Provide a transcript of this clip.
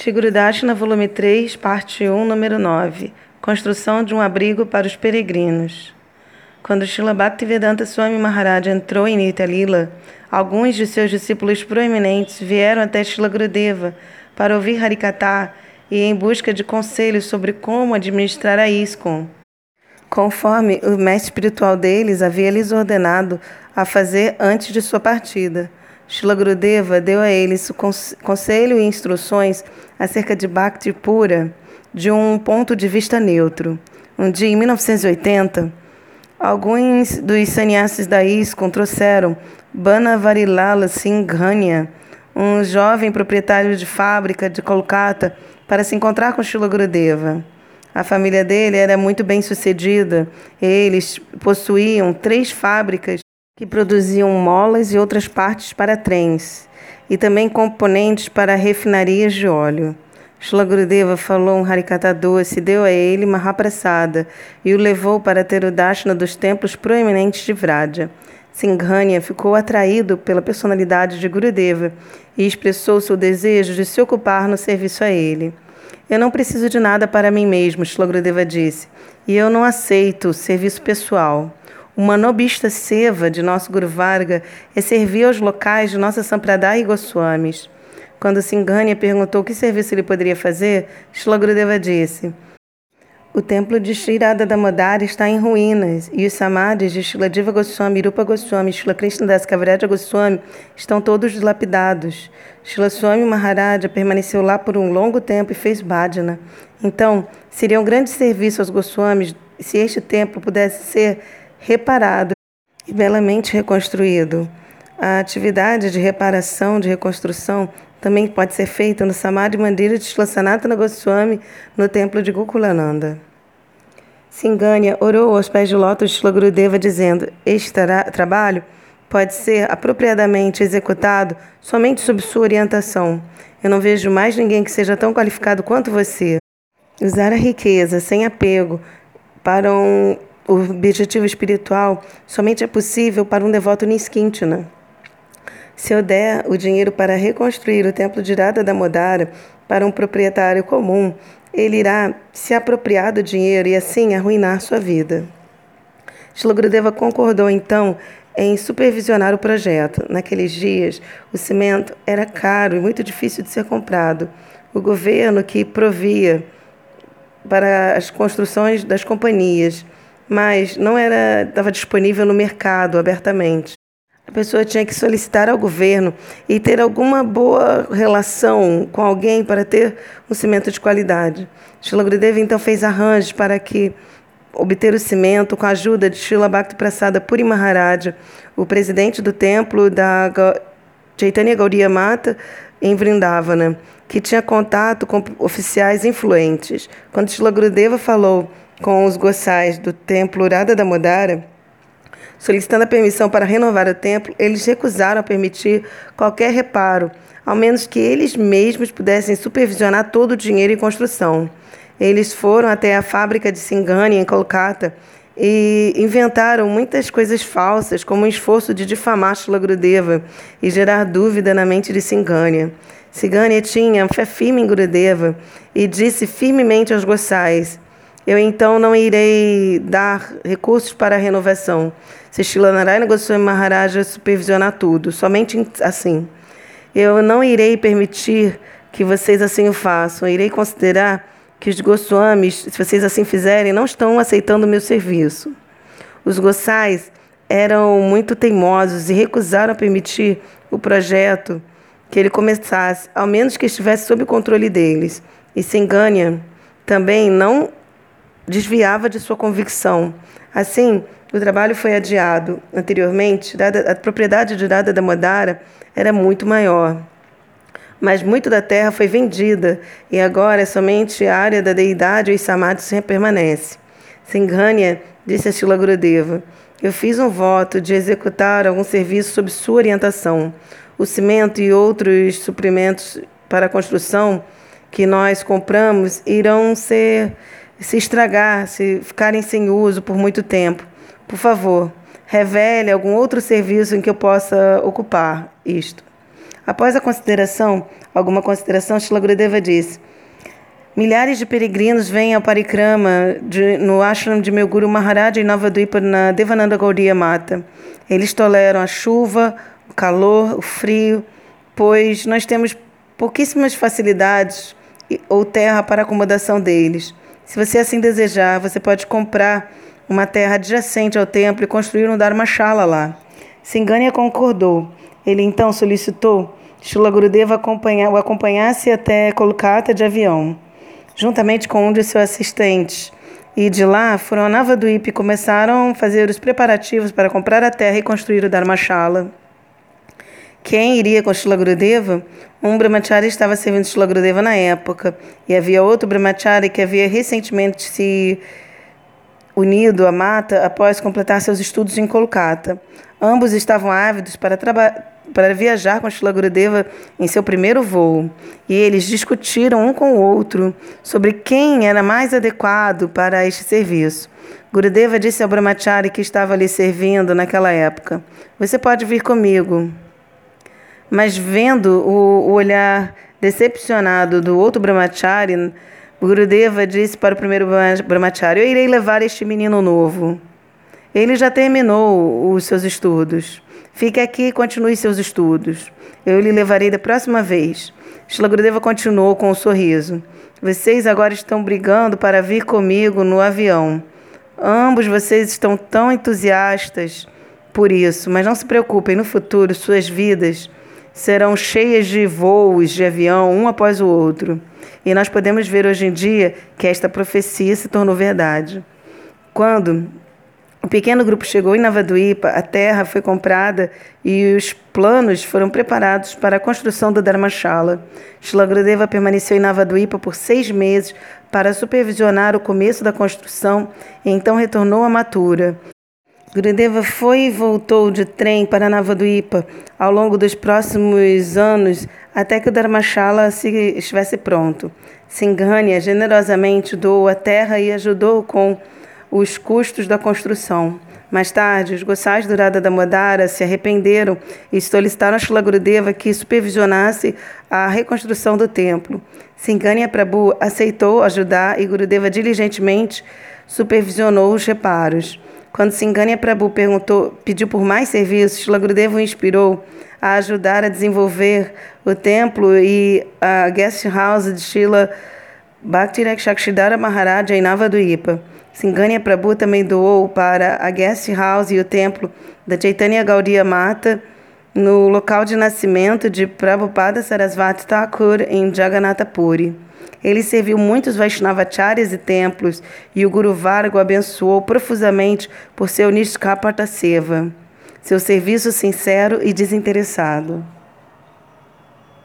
Shigurudashina, volume 3, parte 1, número 9. Construção de um abrigo para os peregrinos. Quando Srila Bhaktivedanta Swami Maharaj entrou em Nitalila, alguns de seus discípulos proeminentes vieram até Srila Gurudeva para ouvir Harikatha e em busca de conselhos sobre como administrar a ISKCON, conforme o mestre espiritual deles havia lhes ordenado a fazer antes de sua partida. Shila Gurudeva deu a eles conselho e instruções acerca de Bhakti pura de um ponto de vista neutro. Um dia, em 1980, alguns dos sannyasis da ISKCON trouxeram Banavarilala Singhania, um jovem proprietário de fábrica de Kolkata, para se encontrar com Shila Gurudeva. A família dele era muito bem sucedida. Eles possuíam três fábricas que produziam molas e outras partes para trens, e também componentes para refinarias de óleo. Shila Gurudeva falou um Harikata doce, deu a ele uma rapressada e o levou para ter o dashna dos templos proeminentes de Vraja. Singhania ficou atraído pela personalidade de Gurudeva e expressou seu desejo de se ocupar no serviço a ele. Eu não preciso de nada para mim mesmo, Shila Gurudeva disse, e eu não aceito serviço pessoal. Uma nobista seva de nosso Guru Varga é servir aos locais de nossa Sampradaya e Goswamis. Quando Singania perguntou que serviço ele poderia fazer, Shila Gurudeva disse: O templo de Sri Radha Damodara está em ruínas e os samadhis de Shila Diva Goswami, Rupa Goswami Shila Das Kaviraja Goswami estão todos dilapidados. Shila Swami Maharaja permaneceu lá por um longo tempo e fez bhajana. Então, seria um grande serviço aos Goswamis se este templo pudesse ser reparado e belamente reconstruído. A atividade de reparação, de reconstrução, também pode ser feita no Samadhi Mandira de Shlosanatana Goswami, no templo de Gokulananda. Singanya orou aos pés de lótus de Shlagurudeva, dizendo: Este tra trabalho pode ser apropriadamente executado somente sob sua orientação. Eu não vejo mais ninguém que seja tão qualificado quanto você. Usar a riqueza sem apego para um o objetivo espiritual somente é possível para um devoto Niskintana. Se eu der o dinheiro para reconstruir o templo de Radha Damodara para um proprietário comum, ele irá se apropriar do dinheiro e assim arruinar sua vida. Shilogrudeva concordou então em supervisionar o projeto. Naqueles dias, o cimento era caro e muito difícil de ser comprado. O governo que provia para as construções das companhias mas não era estava disponível no mercado abertamente. A pessoa tinha que solicitar ao governo e ter alguma boa relação com alguém para ter um cimento de qualidade. Shila Gurudeva então fez arranjos para que obter o cimento com a ajuda de Shila Bhakti Prasada Puri Maharaj, o presidente do templo da Chaitanya Gaudiya Mata em Vrindavana, que tinha contato com oficiais influentes. Quando Shila Gurudeva falou com os goçais do templo Urada da Modara, solicitando a permissão para renovar o templo, eles recusaram permitir qualquer reparo, ao menos que eles mesmos pudessem supervisionar todo o dinheiro em construção. Eles foram até a fábrica de Singani, em Kolkata, e inventaram muitas coisas falsas, como um esforço de difamar Shila Gurudeva e gerar dúvida na mente de Singania. Singania tinha fé firme em Gurudeva e disse firmemente aos goçais: eu então não irei dar recursos para a renovação. Se Shilanarayana Goswami Maharaja supervisionar tudo, somente assim. Eu não irei permitir que vocês assim o façam. Eu irei considerar que os Goswamis, se vocês assim fizerem, não estão aceitando o meu serviço. Os Gossais eram muito teimosos e recusaram permitir o projeto que ele começasse, ao menos que estivesse sob o controle deles. E Senganya também não desviava de sua convicção. Assim, o trabalho foi adiado. Anteriormente, a propriedade de Dada da Modara era muito maior. Mas muito da terra foi vendida e agora somente a área da deidade e samadhi permanece. Singhania disse a Shila Gurudeva, eu fiz um voto de executar algum serviço sob sua orientação. O cimento e outros suprimentos para a construção que nós compramos irão ser se estragar, se ficarem sem uso por muito tempo. Por favor, revele algum outro serviço em que eu possa ocupar isto. Após a consideração, alguma consideração, Shila Gurudeva disse: Milhares de peregrinos vêm ao Parikrama de, no ashram de meu Guru Maharaj em Nova Dvipa, na Devananda Gaudiya Mata. Eles toleram a chuva, o calor, o frio, pois nós temos pouquíssimas facilidades ou terra para acomodação deles. Se você assim desejar, você pode comprar uma terra adjacente ao templo e construir um Dharmashala lá. Singania concordou. Ele então solicitou Shula Gurudeva o acompanhasse até Kolkata de avião juntamente com um de seus assistentes. E de lá foram a Navaduip e começaram a fazer os preparativos para comprar a terra e construir o Dharmashala. Quem iria com Shila Gurudeva? Um brahmachari estava servindo Shila Gurudeva na época, e havia outro brahmachari que havia recentemente se unido à mata após completar seus estudos em Kolkata. Ambos estavam ávidos para para viajar com Shila Gurudeva em seu primeiro voo, e eles discutiram um com o outro sobre quem era mais adequado para este serviço. Gurudeva disse ao Brahmachari que estava lhe servindo naquela época: Você pode vir comigo. Mas vendo o, olhar decepcionado do outro Brahmachari, Gurudeva disse para o primeiro Brahmachari: Eu irei levar este menino novo. Ele já terminou os seus estudos. Fique aqui e continue seus estudos. Eu lhe levarei da próxima vez. Shlagurudeva continuou com um sorriso. Vocês agora estão brigando para vir comigo no avião. Ambos vocês estão tão entusiastas por isso, mas não se preocupem, no futuro suas vidas serão cheias de voos de avião um após o outro. E nós podemos ver hoje em dia que esta profecia se tornou verdade. Quando o pequeno grupo chegou em Navaduipa, a terra foi comprada e os planos foram preparados para a construção do Dharmashala. Shilagrudeva permaneceu em Navaduipa por seis meses para supervisionar o começo da construção e então retornou a Mathura. Gurudeva foi e voltou de trem para Navaduipa ao longo dos próximos anos até que o Dharmashala estivesse pronto. Singania generosamente doou a terra e ajudou com os custos da construção. Mais tarde, os Gosais do Radha Damodara se arrependeram e solicitaram a Shila Gurudeva que supervisionasse a reconstrução do templo. Singanya Prabhu aceitou ajudar e Gurudeva diligentemente supervisionou os reparos. Quando Singanya Prabhu perguntou, pediu por mais serviços, Shila Gurudeva o inspirou a ajudar a desenvolver o templo e a guest house de Shila Bhakti Maharaj em Navaduipa. Singanya Prabhu também doou para a guest house e o templo da Chaitanya Gaudiya Mata no local de nascimento de Prabhupada Sarasvati Thakur em Jagannatha Puri. Ele serviu muitos Vaishnavacharyas e templos e o Guru Varga o abençoou profusamente por seu Nishkapata Seva, seu serviço sincero e desinteressado.